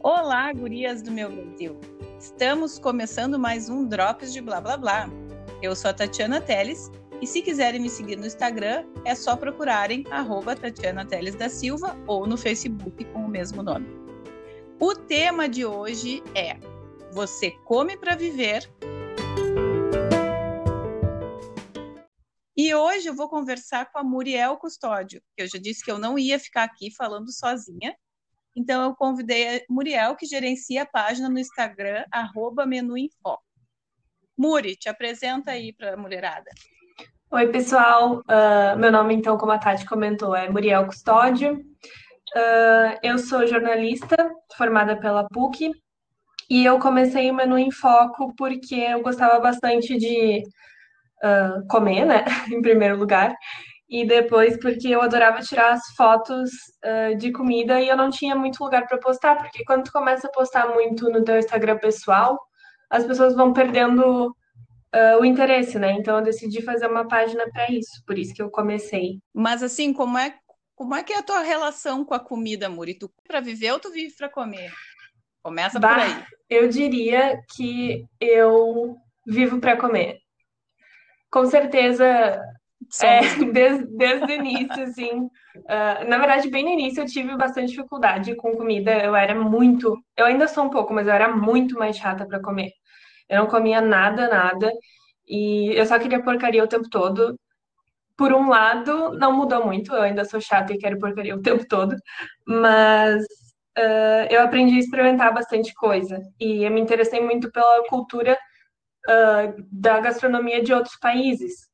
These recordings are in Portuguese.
Olá, gurias do meu Brasil! Estamos começando mais um Drops de Blá Blá Blá. Eu sou a Tatiana Teles e se quiserem me seguir no Instagram, é só procurarem arroba Tatiana Teles da Silva ou no Facebook com o mesmo nome. O tema de hoje é Você come para viver? E hoje eu vou conversar com a Muriel Custódio, que eu já disse que eu não ia ficar aqui falando sozinha, então eu convidei a Muriel, que gerencia a página no Instagram, arroba menuinfo. Muri, te apresenta aí para a mulherada. Oi, pessoal. Uh, meu nome, então, como a Tati comentou, é Muriel Custódio. Uh, eu sou jornalista, formada pela PUC, e eu comecei o Menu em Foco porque eu gostava bastante de uh, comer, né, em primeiro lugar, e depois porque eu adorava tirar as fotos uh, de comida e eu não tinha muito lugar para postar, porque quando tu começa a postar muito no teu Instagram pessoal, as pessoas vão perdendo uh, o interesse, né? Então eu decidi fazer uma página para isso, por isso que eu comecei. Mas assim, como é como é que é a tua relação com a comida, Muri? Tu para viver ou tu vive para comer? Começa bah, por aí. Eu diria que eu vivo para comer. Com certeza é, desde, desde o início, assim. Uh, na verdade, bem no início eu tive bastante dificuldade com comida. Eu era muito. Eu ainda sou um pouco, mas eu era muito mais chata para comer. Eu não comia nada, nada. E eu só queria porcaria o tempo todo. Por um lado, não mudou muito. Eu ainda sou chata e quero porcaria o tempo todo. Mas uh, eu aprendi a experimentar bastante coisa. E eu me interessei muito pela cultura uh, da gastronomia de outros países.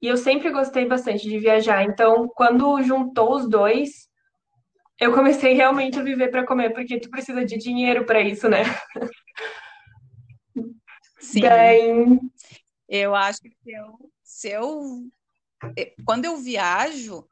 E eu sempre gostei bastante de viajar. Então, quando juntou os dois, eu comecei realmente a viver para comer, porque tu precisa de dinheiro para isso, né? Sim. Daí... Eu acho que eu, se eu. Quando eu viajo,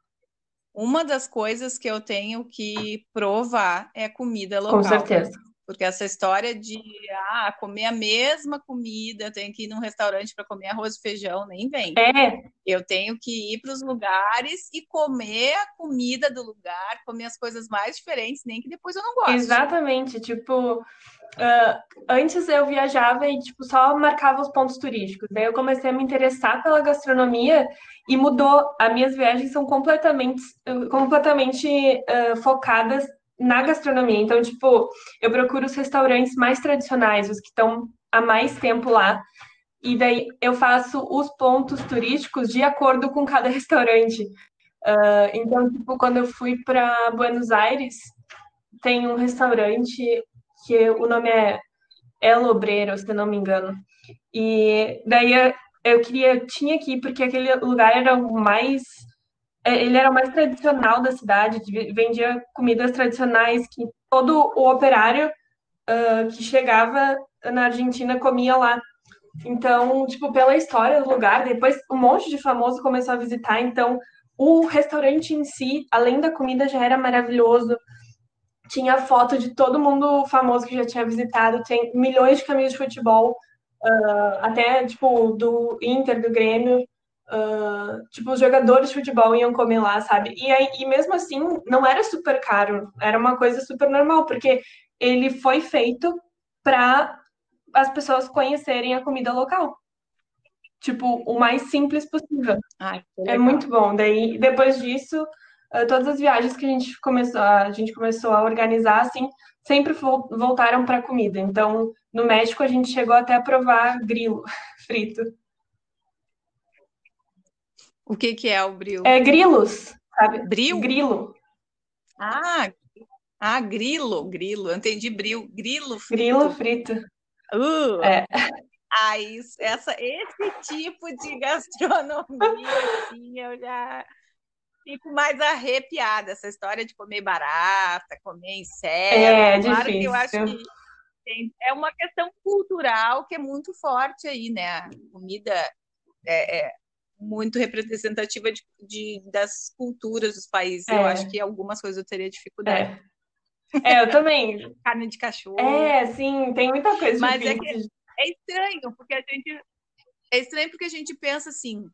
uma das coisas que eu tenho que provar é comida local. Com certeza. Porque essa história de ah, comer a mesma comida, tenho que ir num restaurante para comer arroz e feijão, nem vem. É. Eu tenho que ir para os lugares e comer a comida do lugar, comer as coisas mais diferentes, nem que depois eu não gosto. Exatamente. Tipo, uh, antes eu viajava e tipo, só marcava os pontos turísticos. Daí eu comecei a me interessar pela gastronomia e mudou. As minhas viagens são completamente, completamente uh, focadas na gastronomia. Então, tipo, eu procuro os restaurantes mais tradicionais, os que estão há mais tempo lá. E daí eu faço os pontos turísticos de acordo com cada restaurante. Uh, então, tipo, quando eu fui para Buenos Aires, tem um restaurante que o nome é El Obreiro, se não me engano. E daí eu queria, tinha que ir porque aquele lugar era o mais ele era o mais tradicional da cidade, vendia comidas tradicionais que todo o operário uh, que chegava na Argentina comia lá. Então, tipo, pela história do lugar, depois um monte de famoso começou a visitar, então o restaurante em si, além da comida, já era maravilhoso. Tinha foto de todo mundo famoso que já tinha visitado, tem milhões de camisas de futebol, uh, até tipo do Inter, do Grêmio. Uh, tipo, os jogadores de futebol iam comer lá, sabe? E, aí, e mesmo assim, não era super caro, era uma coisa super normal, porque ele foi feito para as pessoas conhecerem a comida local. Tipo, o mais simples possível. Ai, é muito bom. Daí, depois disso, uh, todas as viagens que a gente começou, a gente começou a organizar, assim, sempre voltaram para comida. Então, no México, a gente chegou até a provar grilo frito. O que, que é o bril? É grilos, sabe? Bril? Grilo. Ah, ah, grilo, grilo. Eu entendi bril, grilo frito. Grilo frito. Uh, é. Ah, isso, essa, esse tipo de gastronomia, assim, eu já fico mais arrepiada. Essa história de comer barata, comer inseto. É, claro difícil. que eu acho que tem, é uma questão cultural que é muito forte aí, né? A comida é, é muito representativa de, de, das culturas dos países. É. Eu acho que algumas coisas eu teria dificuldade. É, é eu também. Carne de cachorro. É, sim, tem muita coisa. Mas é, que é estranho, porque a gente. É estranho porque a gente pensa assim,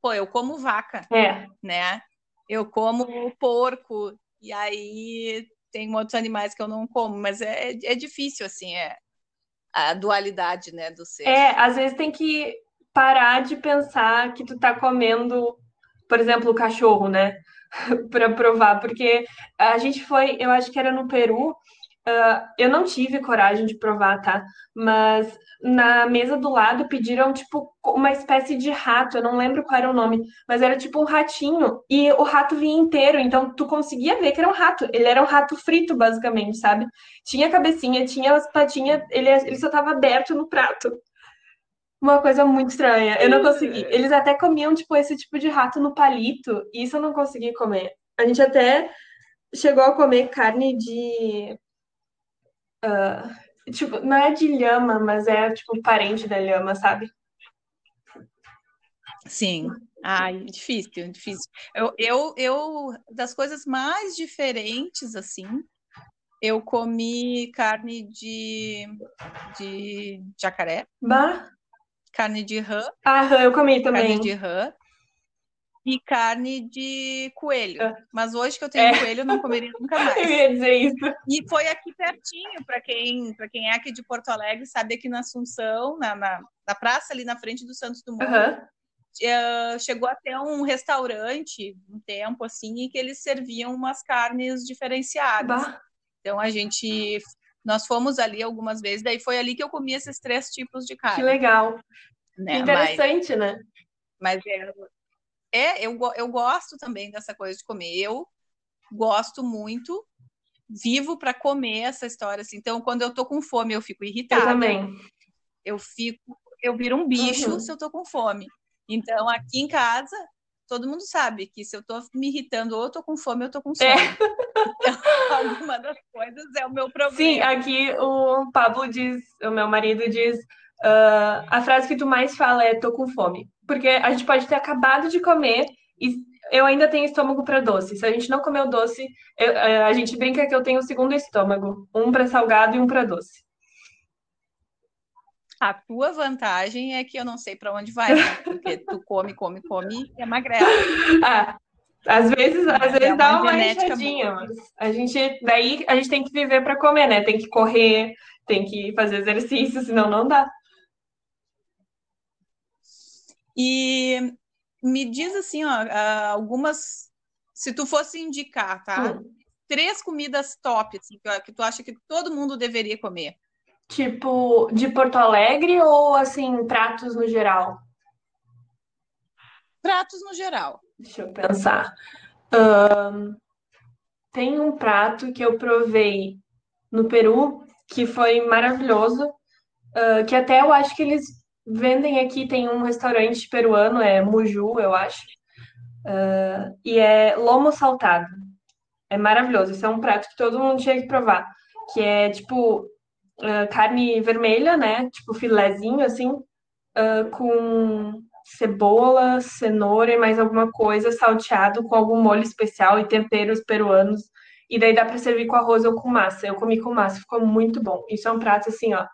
pô, eu como vaca, é. né? Eu como porco, e aí tem outros animais que eu não como, mas é, é difícil, assim, é a dualidade, né, do ser. É, às vezes tem que parar de pensar que tu tá comendo, por exemplo, o cachorro, né? para provar, porque a gente foi, eu acho que era no Peru, Uh, eu não tive coragem de provar, tá? Mas na mesa do lado pediram, tipo, uma espécie de rato. Eu não lembro qual era o nome, mas era tipo um ratinho. E o rato vinha inteiro, então tu conseguia ver que era um rato. Ele era um rato frito, basicamente, sabe? Tinha cabecinha, tinha as patinhas, ele, ele só tava aberto no prato. Uma coisa muito estranha. Eu não consegui. Eles até comiam, tipo, esse tipo de rato no palito. E isso eu não consegui comer. A gente até chegou a comer carne de Uh, tipo, não é de lhama, mas é tipo parente da lhama, sabe? Sim. Ai, difícil, difícil. Eu, eu, eu, das coisas mais diferentes, assim, eu comi carne de, de jacaré. Bah. Carne de rã. Ah, rã, eu comi também. Carne de rã e carne de coelho. Ah. Mas hoje que eu tenho é. coelho, eu não comeria nunca mais. Eu ia dizer isso. E foi aqui pertinho, para quem, quem é aqui de Porto Alegre, sabe aqui na Assunção, na, na, na praça ali na frente do Santos Dumont. Uhum. chegou até um restaurante um tempo assim em que eles serviam umas carnes diferenciadas. Bah. Então a gente nós fomos ali algumas vezes, daí foi ali que eu comi esses três tipos de carne. Que legal. Né? Interessante, mas, né? Mas é, é, eu, eu gosto também dessa coisa de comer. Eu gosto muito, vivo para comer essa história assim. Então, quando eu tô com fome, eu fico irritada. Eu também. Eu fico, eu viro um bicho uhum. se eu tô com fome. Então, aqui em casa, todo mundo sabe que se eu tô me irritando ou eu tô com fome, eu tô com sono. É. Então, alguma das coisas é o meu problema. Sim, aqui o Pablo diz, o meu marido diz, uh, a frase que tu mais fala é tô com fome. Porque a gente pode ter acabado de comer e eu ainda tenho estômago para doce. Se a gente não comer o doce, eu, é, a gente brinca que eu tenho o segundo estômago, um para salgado e um para doce. A tua vantagem é que eu não sei para onde vai, né? porque tu come, come, come e emagrece. Ah, às vezes, às vezes é uma dá uma enxadinha, mas a gente daí a gente tem que viver para comer, né? Tem que correr, tem que fazer exercício, senão não dá. E me diz assim, ó, algumas. Se tu fosse indicar, tá? Hum. Três comidas top, assim, que tu acha que todo mundo deveria comer. Tipo, de Porto Alegre ou assim, pratos no geral? Pratos no geral. Deixa eu pensar. Um, tem um prato que eu provei no Peru que foi maravilhoso, uh, que até eu acho que eles vendem aqui, tem um restaurante peruano, é Muju, eu acho, uh, e é lomo saltado. É maravilhoso, esse é um prato que todo mundo tinha que provar, que é tipo uh, carne vermelha, né, tipo filezinho assim, uh, com cebola, cenoura e mais alguma coisa salteado com algum molho especial e temperos peruanos. E daí dá para servir com arroz ou com massa. Eu comi com massa, ficou muito bom. Isso é um prato assim, ó,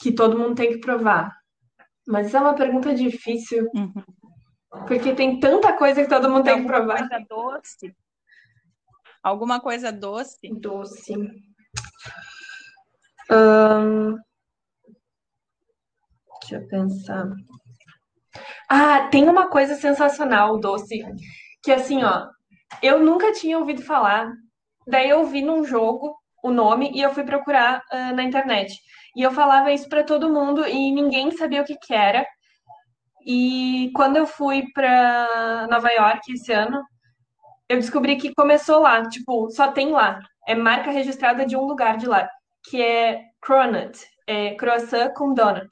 que todo mundo tem que provar. Mas isso é uma pergunta difícil. Uhum. Porque tem tanta coisa que todo mundo tem, tem que provar. Coisa doce? Alguma coisa doce? Doce. Hum... Deixa eu pensar. Ah, tem uma coisa sensacional, doce, que assim, ó, eu nunca tinha ouvido falar. Daí eu vi num jogo o nome e eu fui procurar uh, na internet. E eu falava isso para todo mundo e ninguém sabia o que, que era. E quando eu fui para Nova York esse ano, eu descobri que começou lá, tipo, só tem lá. É marca registrada de um lugar de lá, que é Cronut, é croissant com donut.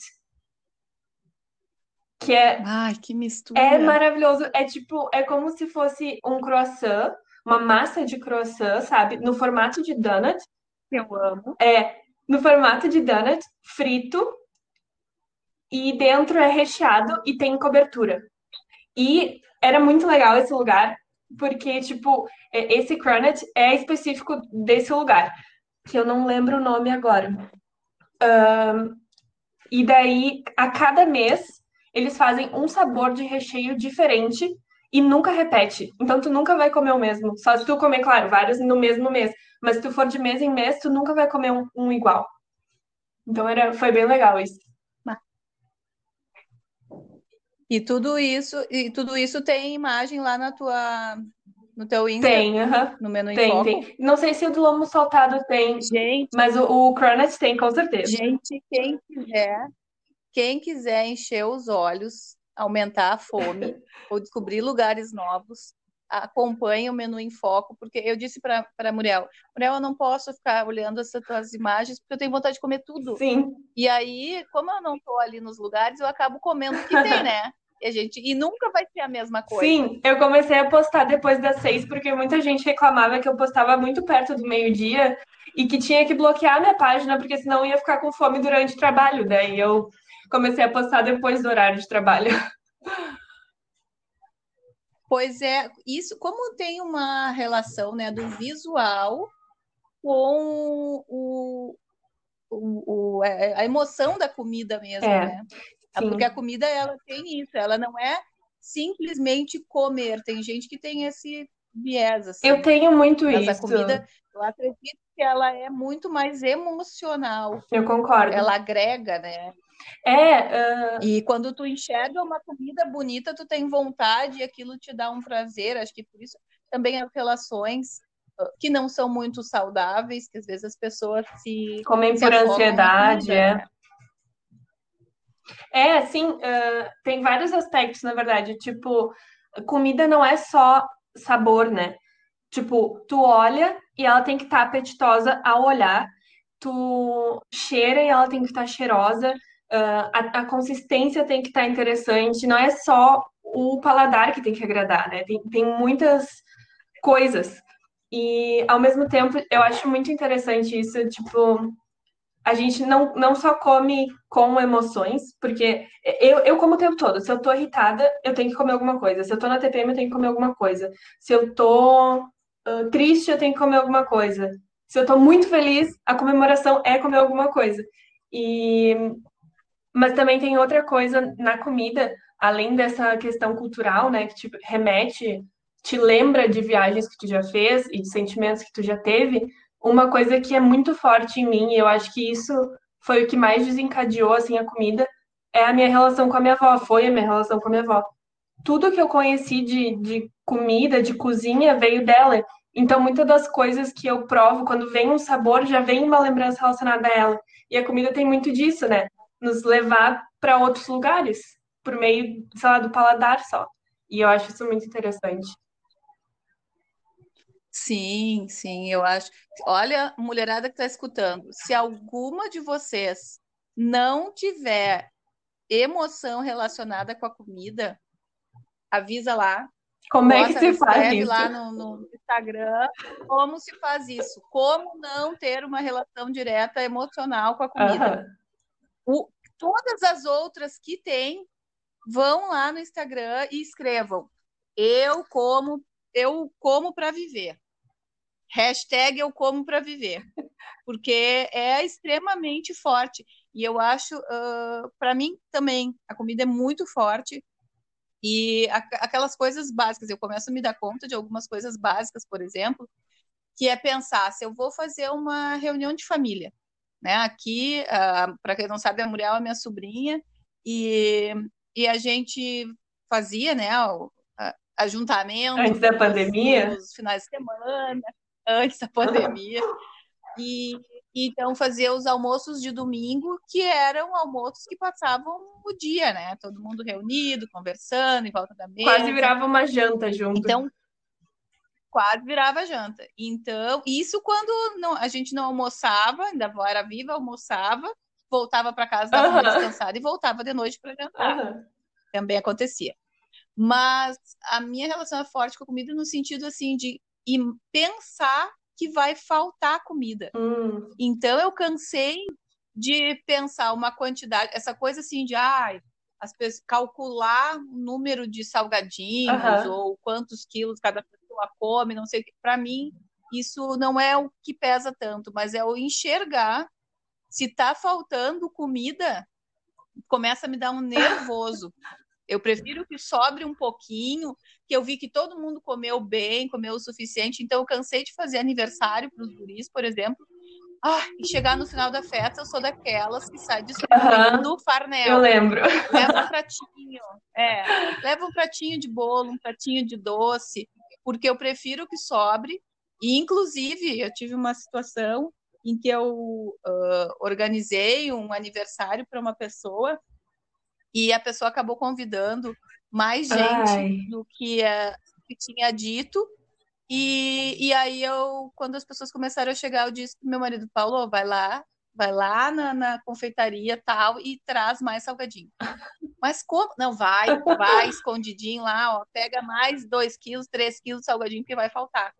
Que é Ai, que mistura. É maravilhoso, é tipo, é como se fosse um croissant, uma massa de croissant, sabe, no formato de donut. Eu amo. É, no formato de donut, frito, e dentro é recheado e tem cobertura. E era muito legal esse lugar, porque, tipo, é, esse cronut é específico desse lugar, que eu não lembro o nome agora. E daí, a cada mês, eles fazem um sabor de recheio diferente e nunca repete. Então, tu nunca vai comer o mesmo. Só se tu comer, claro, vários no mesmo mês. Mas se tu for de mês em mês, tu nunca vai comer um, um igual. Então, era, foi bem legal isso. E tudo isso, e tudo isso tem imagem lá na tua, no teu Insta? Tem, aham. No menu em Tem, foco? tem. Não sei se o do lomo saltado tem, Gente, mas o, o Cronet tem, com certeza. gente, quem quiser, quem quiser encher os olhos, aumentar a fome ou descobrir lugares novos, acompanhe o menu em foco, porque eu disse para para Muriel, Muriel, eu não posso ficar olhando essas tuas imagens porque eu tenho vontade de comer tudo. Sim, E aí, como eu não estou ali nos lugares, eu acabo comendo o que tem, né? E a gente e nunca vai ser a mesma coisa. sim. Eu comecei a postar depois das seis, porque muita gente reclamava que eu postava muito perto do meio-dia e que tinha que bloquear a minha página, porque senão eu ia ficar com fome durante o trabalho. Daí eu comecei a postar depois do horário de trabalho. Pois é, isso como tem uma relação, né, do visual com o, o, o- é, a emoção da comida mesmo, É, né? Sim. Porque a comida ela tem isso, ela não é simplesmente comer. Tem gente que tem esse viés assim. Eu tenho muito Mas a isso. comida, eu acredito que ela é muito mais emocional. Eu concordo. Ela agrega, né? É, ah, E quando tu enxerga uma comida bonita, tu tem vontade e aquilo te dá um prazer. Acho que por isso também as relações ah, que não são muito saudáveis, que às vezes as pessoas se, comem por ansiedade, comida, é. né? É, sim, ah, tem vários aspectos, na verdade. Tipo, comida não é só sabor, né? Tipo, tu olha e ela tem que estar apetitosa ao olhar. Tu cheira e ela tem que estar cheirosa. Ah, a, a consistência tem que estar interessante. Não é só o paladar que tem que agradar, né? Tem, tem muitas coisas. E, ao mesmo tempo, eu acho muito interessante isso, tipo, a gente não, não só come com emoções, porque eu, eu como o tempo todo. Se eu tô irritada, eu tenho que comer alguma coisa. Se eu tô na TPM, eu tenho que comer alguma coisa. Se eu tô ah, triste, eu tenho que comer alguma coisa. Se eu tô muito feliz, a comemoração é comer alguma coisa. E mas também tem outra coisa na comida, além dessa questão cultural, né, que te remete, te lembra de viagens que tu já fez e de sentimentos que tu já teve. Uma coisa que é muito forte em mim, e eu acho que isso foi o que mais desencadeou assim a comida, é a minha relação com a minha avó, foi a minha relação com a minha avó. Tudo que eu conheci de, de comida, de cozinha, veio dela. Então, muitas das coisas que eu provo, quando vem um sabor, já vem uma lembrança relacionada a ela. E a comida tem muito disso, né? Nos levar para outros lugares, por meio, sei lá, do paladar só. E eu acho isso muito interessante. Sim, sim, eu acho. Olha, mulherada que está escutando, se alguma de vocês não tiver emoção relacionada com a comida, avisa lá, Como é que se faz isso? lá no, no Instagram como se faz isso, como não ter uma relação direta emocional com a comida. Aham. O- todas as outras que tem, vão lá no Instagram e escrevam: Eu como, eu como para viver. Hashtag eu como para viver. Porque é extremamente forte. E eu acho, para mim também, a comida é muito forte. E a- aquelas coisas básicas, eu começo a me dar conta de algumas coisas básicas, por exemplo, que é pensar se eu vou fazer uma reunião de família, né? Aqui, para quem não sabe, a Muriel é minha sobrinha e, e a gente fazia, né, o a- ajuntamento Antes da pandemia? nos finais de semana, antes da pandemia. E então fazia os almoços de domingo, que eram almoços que passavam o dia, né? Todo mundo reunido, conversando em volta da Quase mesa. virava uma janta junto. Então, quase virava janta. Então, isso quando não- a gente não almoçava, ainda era viva, almoçava, voltava para casa, dava Aham. descansada e voltava de noite para jantar. Aham. Também acontecia. Mas a minha relação é forte com a comida no sentido assim de im- pensar que vai faltar comida. Hum, Então eu cansei de pensar uma quantidade, essa coisa assim de ai, as pessoas, calcular o número de salgadinhos ou quantos quilos cada pessoa come, não sei o que. Para mim, isso não é o que pesa tanto, mas é o enxergar se tá faltando comida, começa a me dar um nervoso. Eu prefiro que sobre um pouquinho, que eu vi que todo mundo comeu bem, comeu o suficiente, então eu cansei de fazer aniversário para os guris, por exemplo. Ah, e chegar no final da festa, eu sou daquelas que sai distribuindo uhum, farnel. Eu lembro. Leva um pratinho, é, leva um pratinho de bolo, um pratinho de doce, porque eu prefiro que sobre. E, inclusive, eu tive uma situação em que eu uh, organizei um aniversário para uma pessoa e a pessoa acabou convidando mais gente Ai. do que, uh, que tinha dito. E, e aí eu, quando as pessoas começaram a chegar, eu disse pro meu marido, Paulo, vai lá, vai lá na, na confeitaria tal e traz mais salgadinho. Mas como? Não, vai, vai escondidinho lá, ó, pega mais dois quilos, três quilos de salgadinho que vai faltar.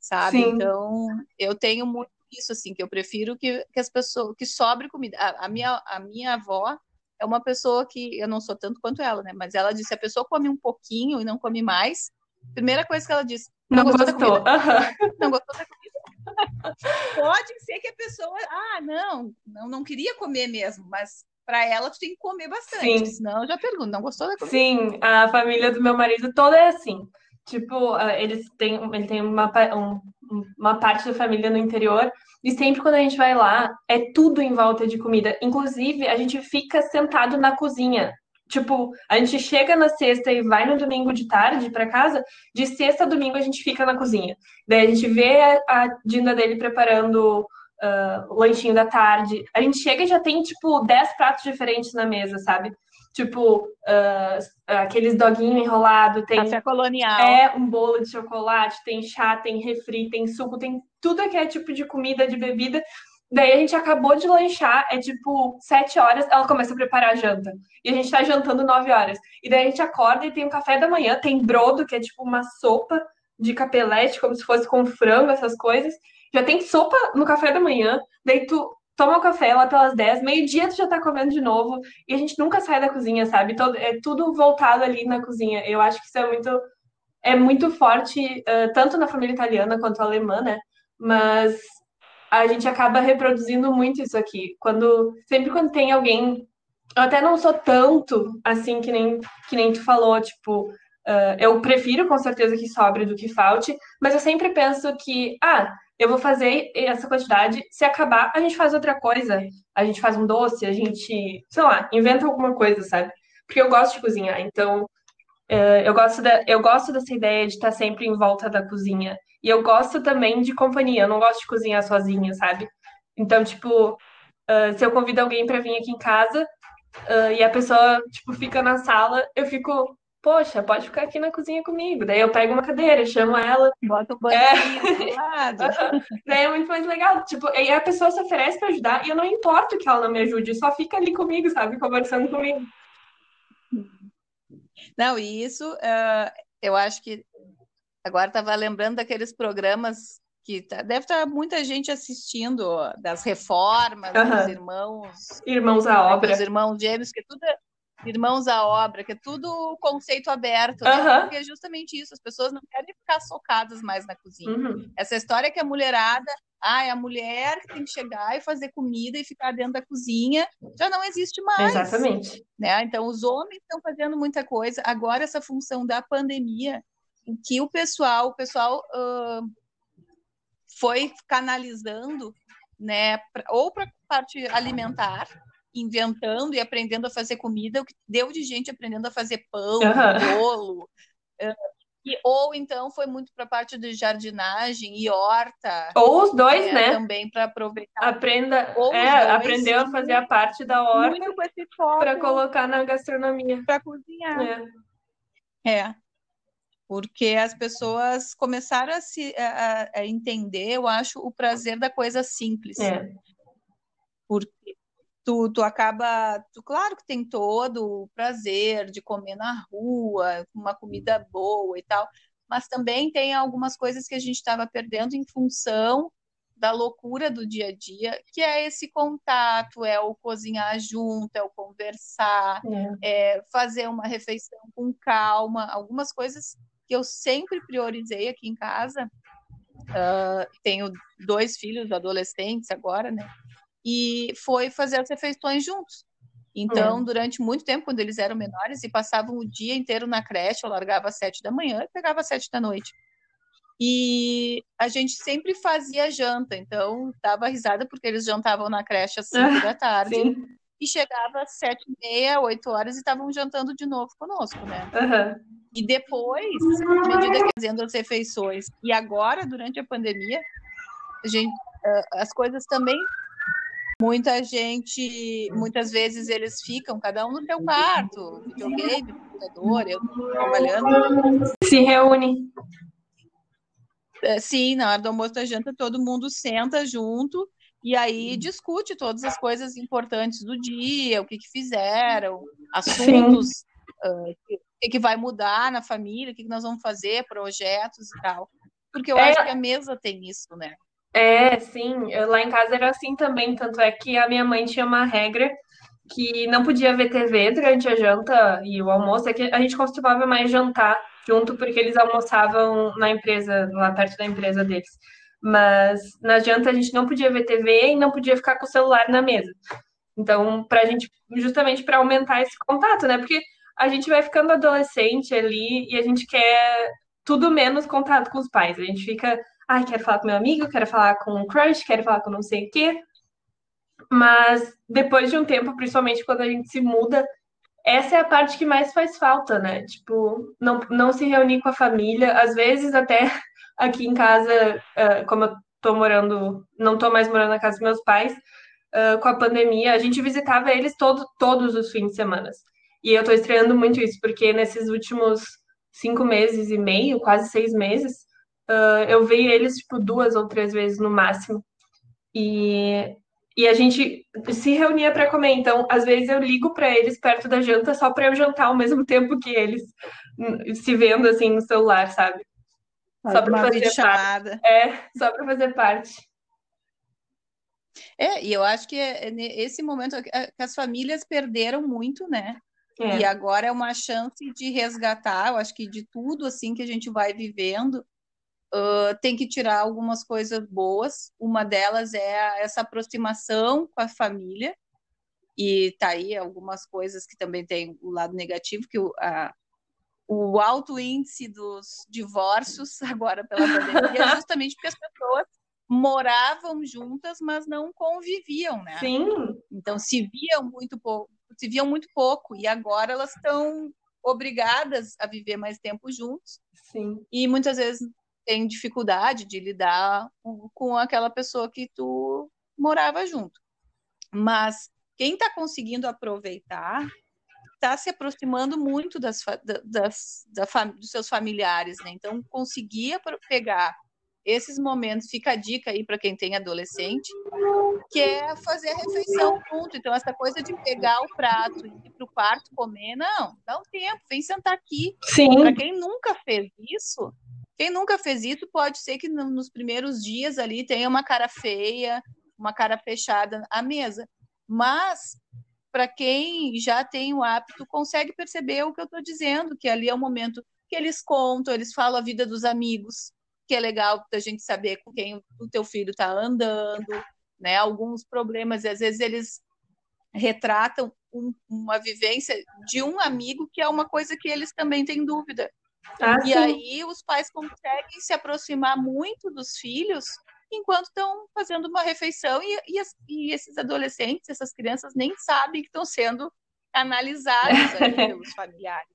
Sabe? Sim. Então, eu tenho muito isso, assim, que eu prefiro que, que as pessoas, que sobre comida. A, a, minha, a minha avó é uma pessoa que, eu não sou tanto quanto ela, né? Mas ela disse, a pessoa come um pouquinho e não come mais, primeira coisa que ela disse, não, não gostou, gostou. da. Uhum. Não gostou da comida. Pode ser que a pessoa, ah, não, não, não queria comer mesmo, mas para ela tu tem que comer bastante, Sim. senão eu já pergunto, não gostou da comida? Sim, a família do meu marido toda é assim. Tipo, ah, eles têm, ele tem uma, um, uma parte da família no interior, e sempre quando a gente vai lá, é tudo em volta de comida. Inclusive, a gente fica sentado na cozinha. Tipo, a gente chega na sexta e vai no domingo de tarde para casa, de sexta a domingo a gente fica na cozinha. Daí a gente vê a, a Dinda dele preparando uh, o lanchinho da tarde. A gente chega e já tem, tipo, 10 pratos diferentes na mesa, sabe? Tipo, uh, aqueles doguinhos enrolados, tem. Café colonial. É, um bolo de chocolate, tem chá, tem refri, tem suco, tem tudo que é tipo de comida, de bebida. Daí a gente acabou de lanchar, é tipo sete horas, ela começa a preparar a janta. E a gente tá jantando nove horas. E daí a gente acorda e tem o café da manhã, tem brodo, que é tipo uma sopa de capelete, como se fosse com frango, essas coisas. Já tem sopa no café da manhã, daí tu toma o café lá pelas 10, meio-dia tu já tá comendo de novo, e a gente nunca sai da cozinha, sabe? Todo, é tudo voltado ali na cozinha. Eu acho que isso é muito, é muito forte, uh, tanto na família italiana quanto alemã, né? Mas a gente acaba reproduzindo muito isso aqui. Quando, sempre quando tem alguém. Eu até não sou tanto assim que nem, que nem tu falou, tipo. Uh, eu prefiro com certeza que sobre do que falte, mas eu sempre penso que, ah, eu vou fazer essa quantidade. Se acabar, a gente faz outra coisa. A gente faz um doce, a gente, sei lá, inventa alguma coisa, sabe? Porque eu gosto de cozinhar, então é, eu gosto, da, eu gosto dessa ideia de estar sempre em volta da cozinha. E eu gosto também de companhia, eu não gosto de cozinhar sozinha, sabe? Então, tipo, uh, se eu convido alguém para vir aqui em casa uh, e a pessoa, tipo, fica na sala, eu fico, poxa, pode ficar aqui na cozinha comigo. Daí eu pego uma cadeira, chamo ela. Bota o banquinho é... do lado. Daí é muito mais legal. Tipo, aí a pessoa se oferece para ajudar e eu não importo que ela não me ajude, só fica ali comigo, sabe? Conversando comigo. Não, e isso uh, eu acho que agora estava lembrando daqueles programas que tá, deve estar tá muita gente assistindo das reformas, uhum. dos irmãos. Irmãos à obra. Os irmãos gêmeos, que tudo é Irmãos à Obra, que é tudo conceito aberto, né? Porque é justamente isso, as pessoas não querem ficar socadas mais na cozinha. Uhum. Essa história que a mulherada, ah, é a mulher que tem que chegar e fazer comida e ficar dentro da cozinha, já não existe mais. Exatamente. Né? Então, os homens estão fazendo muita coisa. Agora, essa função da pandemia, em que o pessoal, o pessoal uh, foi canalizando, né, pra, ou para a parte alimentar, inventando e aprendendo a fazer comida, o que deu de gente aprendendo a fazer pão, uhum. bolo. E, ou então foi muito para a parte de jardinagem e horta. Ou os dois, é, né? Também para aproveitar. Aprenda, é, dois, aprendeu a fazer a parte da horta para colocar na gastronomia. Para cozinhar. É. é. Porque as pessoas começaram a, se, a, a entender, eu acho, o prazer da coisa simples. É. Porque tu, tu acaba, tu, claro que tem todo o prazer de comer na rua, uma comida boa e tal, mas também tem algumas coisas que a gente estava perdendo em função da loucura do dia a dia, que é esse contato, é o cozinhar junto, é o conversar, é. é fazer uma refeição com calma, algumas coisas que eu sempre priorizei aqui em casa. Uh, tenho dois filhos adolescentes agora, né? E foi fazer as refeições juntos. Então, é. durante muito tempo, quando eles eram menores e passavam o dia inteiro na creche, eu largava às sete da manhã e pegava às sete da noite. E a gente sempre fazia janta, então dava risada porque eles jantavam na creche às cinco da tarde. Sim. E chegava às sete e meia, oito horas e estavam jantando de novo conosco, né? Uhum. E depois, à medida que fazendo as refeições, e agora, durante a pandemia, a gente, as coisas também Muita gente, muitas vezes eles ficam, cada um no seu quarto, videogame, computador, eu trabalhando. Se reúne. É, sim, na hora do almoço da janta, todo mundo senta junto e aí discute todas as coisas importantes do dia, o que, que fizeram, assuntos, uh, o que, que vai mudar na família, o que, que nós vamos fazer, projetos e tal. Porque eu é... acho que a mesa tem isso, né? É, sim. Eu, lá em casa era assim também. Tanto é que a minha mãe tinha uma regra que não podia ver TV durante a janta e o almoço. É que a gente costumava mais jantar junto porque eles almoçavam na empresa, lá perto da empresa deles. Mas na janta a gente não podia ver TV e não podia ficar com o celular na mesa. Então, pra gente, justamente para aumentar esse contato, né? Porque a gente vai ficando adolescente ali e a gente quer tudo menos contato com os pais. A gente fica ai, quero falar com meu amigo, quero falar com um crush, quero falar com não sei o quê. Mas depois de um tempo, principalmente quando a gente se muda, essa é a parte que mais faz falta, né? Tipo, não, não se reunir com a família, às vezes até aqui em casa, uh, como eu tô morando, não tô mais morando na casa dos meus pais, uh, com a pandemia, a gente visitava eles todo, todos os fins de semana. E eu tô estreando muito isso, porque nesses últimos cinco meses e meio, quase seis meses, Uh, eu vi eles, tipo, duas ou três vezes no máximo. E, e a gente se reunia para comer. Então, às vezes eu ligo para eles perto da janta só para eu jantar ao mesmo tempo que eles, se vendo assim no celular, sabe? Só para fazer chamada. parte. É, só para fazer parte. É, e eu acho que é, é esse momento que as famílias perderam muito, né? É. E agora é uma chance de resgatar, eu acho que de tudo assim que a gente vai vivendo, uh, tem que tirar algumas coisas boas. Uma delas é essa aproximação com a família. E tá aí algumas coisas que também tem o lado negativo, que o, a, o alto índice dos divórcios agora pela pandemia é justamente porque as pessoas moravam juntas, mas não conviviam, né? Sim. Então se viam muito pouco, se viam muito pouco e agora elas estão obrigadas a viver mais tempo juntos. Sim. E muitas vezes tem dificuldade de lidar com aquela pessoa que tu morava junto. Mas quem está conseguindo aproveitar está se aproximando muito das, das, da, dos seus familiares, né? Então, conseguia pegar esses momentos, fica a dica aí para quem tem adolescente, que é fazer a refeição junto. Então, essa coisa de pegar o prato e ir para o quarto comer, não, dá um tempo, vem sentar aqui. Para quem nunca fez isso, quem nunca fez isso pode ser que nos primeiros dias ali tenha uma cara feia, uma cara fechada à mesa. Mas para quem já tem o hábito, consegue perceber o que eu estou dizendo, que ali é o momento que eles contam, eles falam a vida dos amigos, que é legal da gente saber com quem o teu filho está andando, né? Alguns problemas, às vezes eles retratam um, uma vivência de um amigo que é uma coisa que eles também têm dúvida. Ah, e sim. aí os pais conseguem se aproximar muito dos filhos enquanto estão fazendo uma refeição e, e, e, esses adolescentes, essas crianças nem sabem que estão sendo analisados pelos familiares.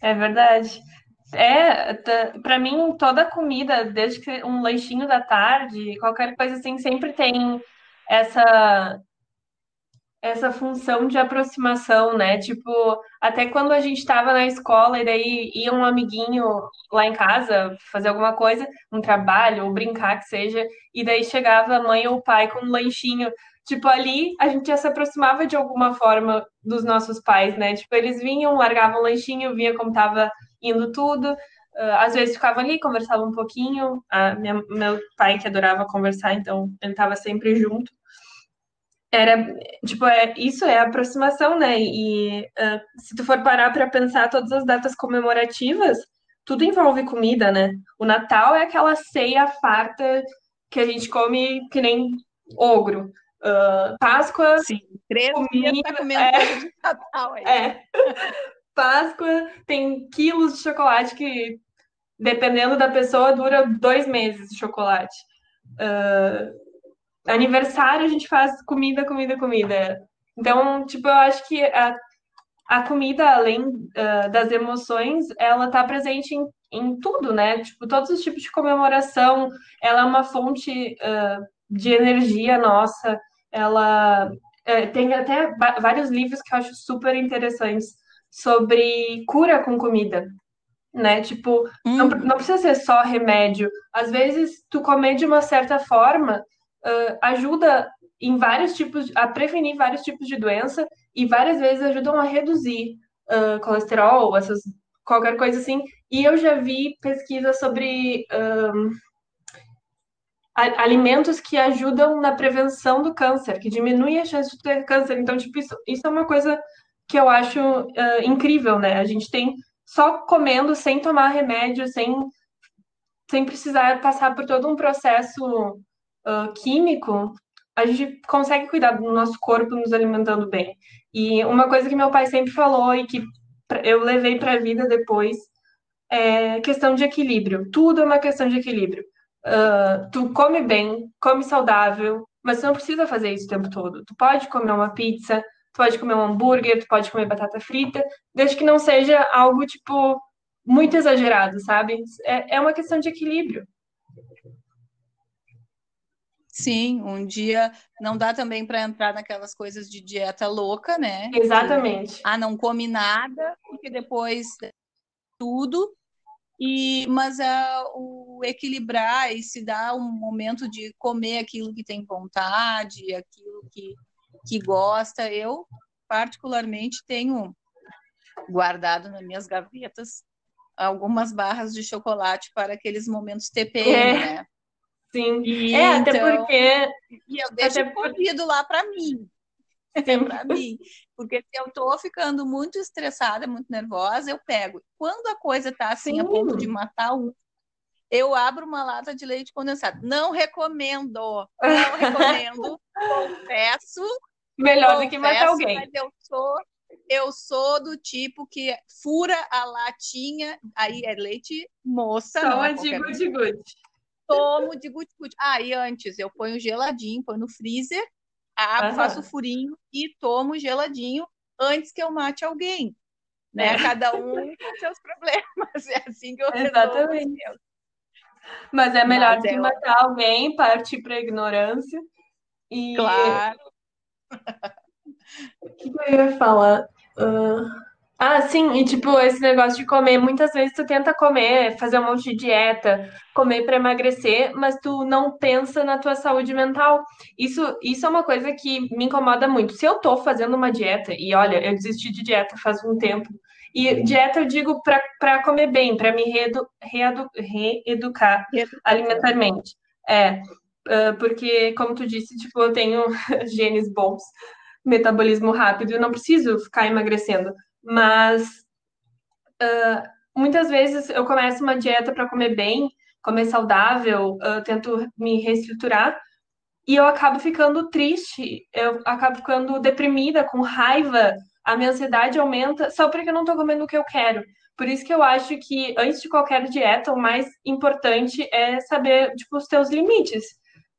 É verdade. É, para mim toda comida, desde que um lanchinho da tarde, qualquer coisa assim, sempre tem essa essa função de aproximação, né? Tipo, até quando a gente estava na escola e daí ia um amiguinho lá em casa fazer alguma coisa, um trabalho ou brincar que seja, e daí chegava a mãe ou o pai com um lanchinho. Tipo, ali a gente já se aproximava de alguma forma dos nossos pais, né? Tipo, eles vinham, largavam o lanchinho, via como tava indo tudo. Uh, às vezes ficavam ali, conversavam um pouquinho. A minha, meu pai que adorava conversar, então ele estava sempre junto era tipo é isso é aproximação né e uh, se tu for parar para pensar todas as datas comemorativas tudo envolve comida né o Natal é aquela ceia farta que a gente come que nem ogro Uh, Páscoa. Sim, três comida, dias tá comendo é, de Natal aí. É. Páscoa tem quilos de chocolate que, dependendo da pessoa, dura dois meses de chocolate. Uh, aniversário a gente faz comida, comida, comida. Então, tipo, eu acho que a, a comida, além uh, das emoções, ela tá presente em, em tudo, né? Tipo, todos os tipos de comemoração, ela é uma fonte uh, de energia nossa, ela uh, tem até vários livros que eu acho super interessantes sobre cura com comida, né? Tipo, hum. não, não, precisa ser só remédio. Às vezes, tu comer de uma certa forma uh, ajuda em vários tipos, a prevenir vários tipos de doença e várias vezes ajudam a reduzir uh, colesterol, essas qualquer coisa assim. E eu já vi pesquisas sobre um, alimentos que ajudam na prevenção do câncer, que diminuem a chance de ter câncer. Então, tipo, isso, isso é uma coisa que eu acho uh, incrível, né? A gente tem só comendo, sem tomar remédio, sem, sem precisar passar por todo um processo uh, químico, a gente consegue cuidar do nosso corpo nos alimentando bem. E uma coisa que meu pai sempre falou e que eu levei para a vida depois é questão de equilíbrio. Tudo é uma questão de equilíbrio. Uh, tu come bem, come saudável, mas tu não precisa fazer isso o tempo todo. Tu pode comer uma pizza, tu pode comer um hambúrguer, tu pode comer batata frita, desde que não seja algo, tipo, muito exagerado, sabe? É, é uma questão de equilíbrio. Sim, um dia não dá também para entrar naquelas coisas de dieta louca, né? Exatamente. Ah, não come nada, porque depois tudo. E, mas é o equilibrar e se dar um momento de comer aquilo que tem vontade, aquilo que, que gosta. Eu, particularmente, tenho guardado nas minhas gavetas algumas barras de chocolate para aqueles momentos TPM, é. né? Sim. E, é, até então, porque. E eu deixo até corrido lá para mim. É para mim. Porque se eu estou ficando muito estressada, muito nervosa, eu pego. Quando a coisa está assim, Sim. a ponto de matar um, eu abro uma lata de leite condensado. Não recomendo. Não recomendo. confesso. Melhor confesso, do que matar alguém. Mas eu sou, eu sou do tipo que fura a latinha, aí é leite moça. Só é de gude-gude tomo de guti-guti. Ah, e antes eu ponho geladinho, ponho no freezer, abro, faço furinho e tomo geladinho antes que eu mate alguém. Né? É. Cada um com seus problemas. É assim que eu Exatamente. Mas é melhor Mas do que é matar alguém, partir para a ignorância. E... Claro. O que eu ia falar? Uh... Ah, sim, e tipo, esse negócio de comer, muitas vezes tu tenta comer, fazer um monte de dieta, comer para emagrecer, mas tu não pensa na tua saúde mental. Isso, isso é uma coisa que me incomoda muito. Se eu tô fazendo uma dieta, e olha, eu desisti de dieta faz um tempo, e dieta eu digo para comer bem, para me reedu, reedu, reeducar alimentarmente. É, porque, como tu disse, tipo, eu tenho genes bons, metabolismo rápido, eu não preciso ficar emagrecendo. Mas uh, muitas vezes eu começo uma dieta para comer bem, comer saudável, uh, tento me reestruturar e eu acabo ficando triste, eu acabo ficando deprimida, com raiva, a minha ansiedade aumenta só porque eu não estou comendo o que eu quero. Por isso que eu acho que antes de qualquer dieta, o mais importante é saber tipo, os teus limites.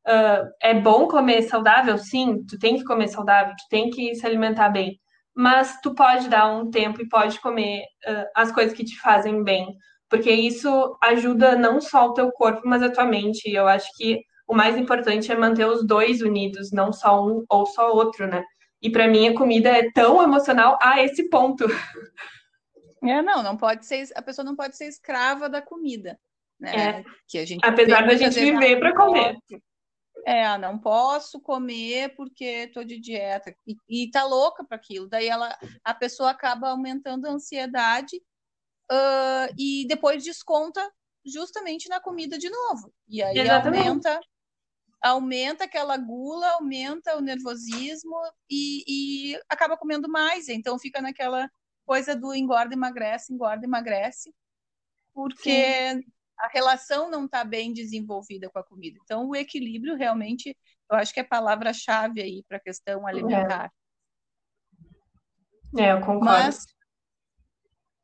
Uh, é bom comer saudável? Sim, tu tem que comer saudável, tu tem que se alimentar bem mas tu pode dar um tempo e pode comer uh, as coisas que te fazem bem, porque isso ajuda não só o teu corpo, mas a tua mente. E eu acho que o mais importante é manter os dois unidos, não só um ou só outro, né? E para mim a comida é tão emocional a esse ponto. É, não, não pode ser, a pessoa não pode ser escrava da comida, né? É. Que a gente Apesar da gente viver para comer. É, não posso comer porque tô de dieta e, e tá louca para aquilo. Daí ela, a pessoa acaba aumentando a ansiedade uh, e depois desconta justamente na comida de novo. E aí Exatamente. aumenta aumenta aquela gula, aumenta o nervosismo e, e acaba comendo mais. Então fica naquela coisa do engorda, emagrece, engorda, emagrece, porque Sim a relação não está bem desenvolvida com a comida. Então, o equilíbrio realmente, eu acho que é a palavra-chave aí para a questão alimentar. É. é, eu concordo. Mas,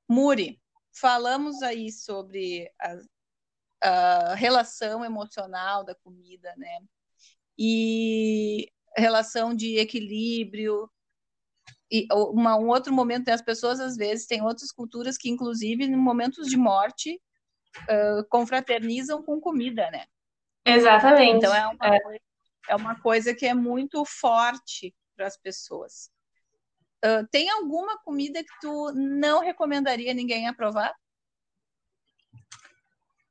Muri, falamos aí sobre a, a relação emocional da comida, né? E relação de equilíbrio, e uma, um outro momento, as pessoas às vezes têm outras culturas que, inclusive, em momentos de morte, uh, confraternizam com comida, né? Exatamente. Então é uma, é. Coisa, é uma coisa que é muito forte para as pessoas. Uh, tem alguma comida que tu não recomendaria ninguém a provar?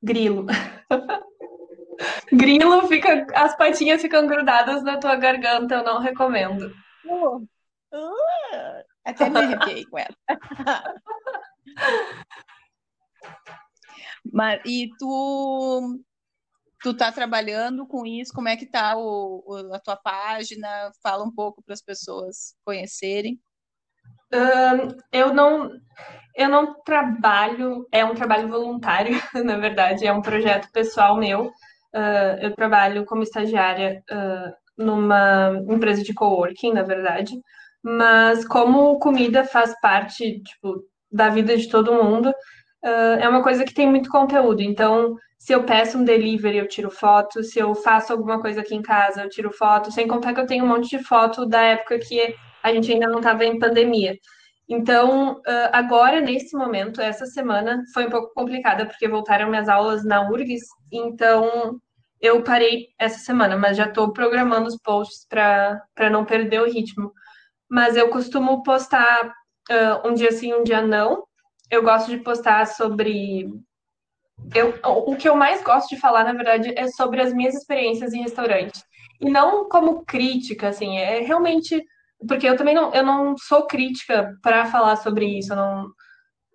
Grilo. Grilo fica, as patinhas ficam grudadas na tua garganta, eu não recomendo. Uh, uh, até me arrepiei com ela. Mas, e tu, tu tá trabalhando com isso? Como é que tá o, o a tua página? Fala um pouco para as pessoas conhecerem. Eu não eu não trabalho, é um trabalho voluntário, na verdade, é um projeto pessoal meu. Uh, eu trabalho como estagiária uh, numa empresa de coworking, na verdade, mas como comida faz parte tipo, da vida de todo mundo, uh, é uma coisa que tem muito conteúdo. Então, se eu peço um delivery, eu tiro foto, se eu faço alguma coisa aqui em casa, eu tiro foto, sem contar que eu tenho um monte de foto da época que a gente ainda não estava em pandemia. Então, agora, nesse momento, essa semana foi um pouco complicada, porque voltaram minhas aulas na URGS, então eu parei essa semana, mas já estou programando os posts para não perder o ritmo. Mas eu costumo postar uh, um dia sim, um dia não. Eu gosto de postar sobre. Eu, o que eu mais gosto de falar, na verdade, é sobre as minhas experiências em restaurante. E não como crítica, assim, é realmente. Porque eu também não, eu não sou crítica para falar sobre isso, eu não,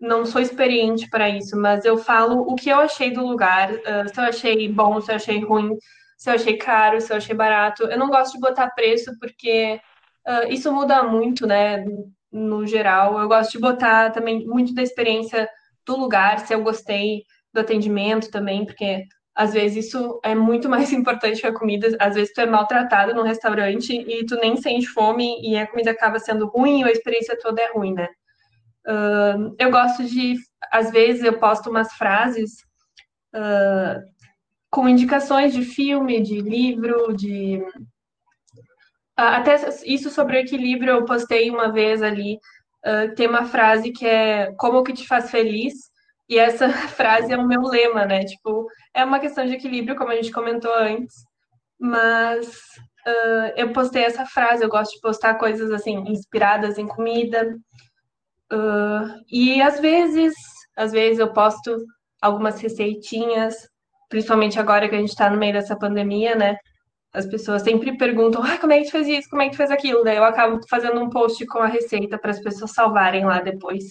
não sou experiente para isso, mas eu falo o que eu achei do lugar, se eu achei bom, se eu achei ruim, se eu achei caro, se eu achei barato. Eu não gosto de botar preço porque uh, isso muda muito, né? No geral, eu gosto de botar também muito da experiência do lugar, se eu gostei do atendimento também, porque às vezes isso é muito mais importante que a comida. Às vezes tu é maltratado num restaurante e tu nem sente fome e a comida acaba sendo ruim ou a experiência toda é ruim, né? Uh, eu gosto de, às vezes, eu posto umas frases uh, com indicações de filme, de livro, de. Uh, até isso sobre o equilíbrio eu postei uma vez ali. tem uma frase que é como que te faz feliz, e essa frase é o meu lema, né? Tipo, é uma questão de equilíbrio, como a gente comentou antes, mas eu postei essa frase, eu gosto de postar coisas assim, inspiradas em comida. Uh, e às vezes, às vezes eu posto algumas receitinhas, principalmente agora que a gente está no meio dessa pandemia, né? As pessoas sempre perguntam, ah, como é que tu fez isso, como é que tu fez aquilo? Daí eu acabo fazendo um post com a receita para as pessoas salvarem lá depois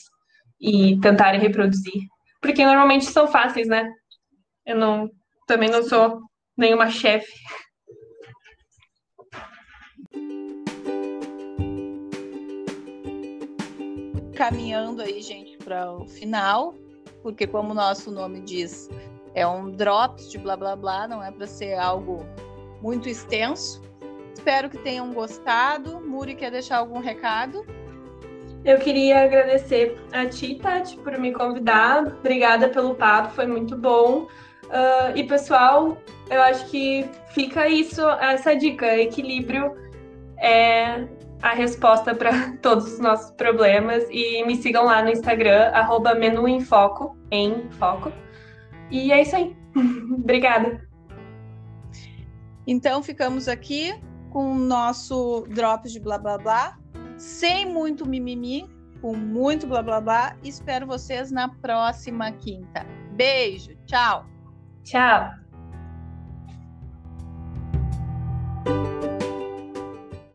e tentarem reproduzir. Porque normalmente são fáceis, né? Eu não, também não sou nenhuma chefe. caminhando aí, gente, para o final, porque como o nosso nome diz, é um drops de blá blá blá, não é para ser algo muito extenso. Espero que tenham gostado. Muri quer deixar algum recado? Eu queria agradecer a ti, Tati, por me convidar. Obrigada pelo papo, foi muito bom. Uh, e pessoal, eu acho que fica isso, essa dica: equilíbrio é a resposta para todos os nossos problemas. E me sigam lá no Instagram, arroba em foco. E é isso aí. Obrigada. Então ficamos aqui com o nosso drops de blá blá blá, sem muito mimimi, com muito blá blá blá. Espero vocês na próxima quinta. Beijo, tchau. Tchau.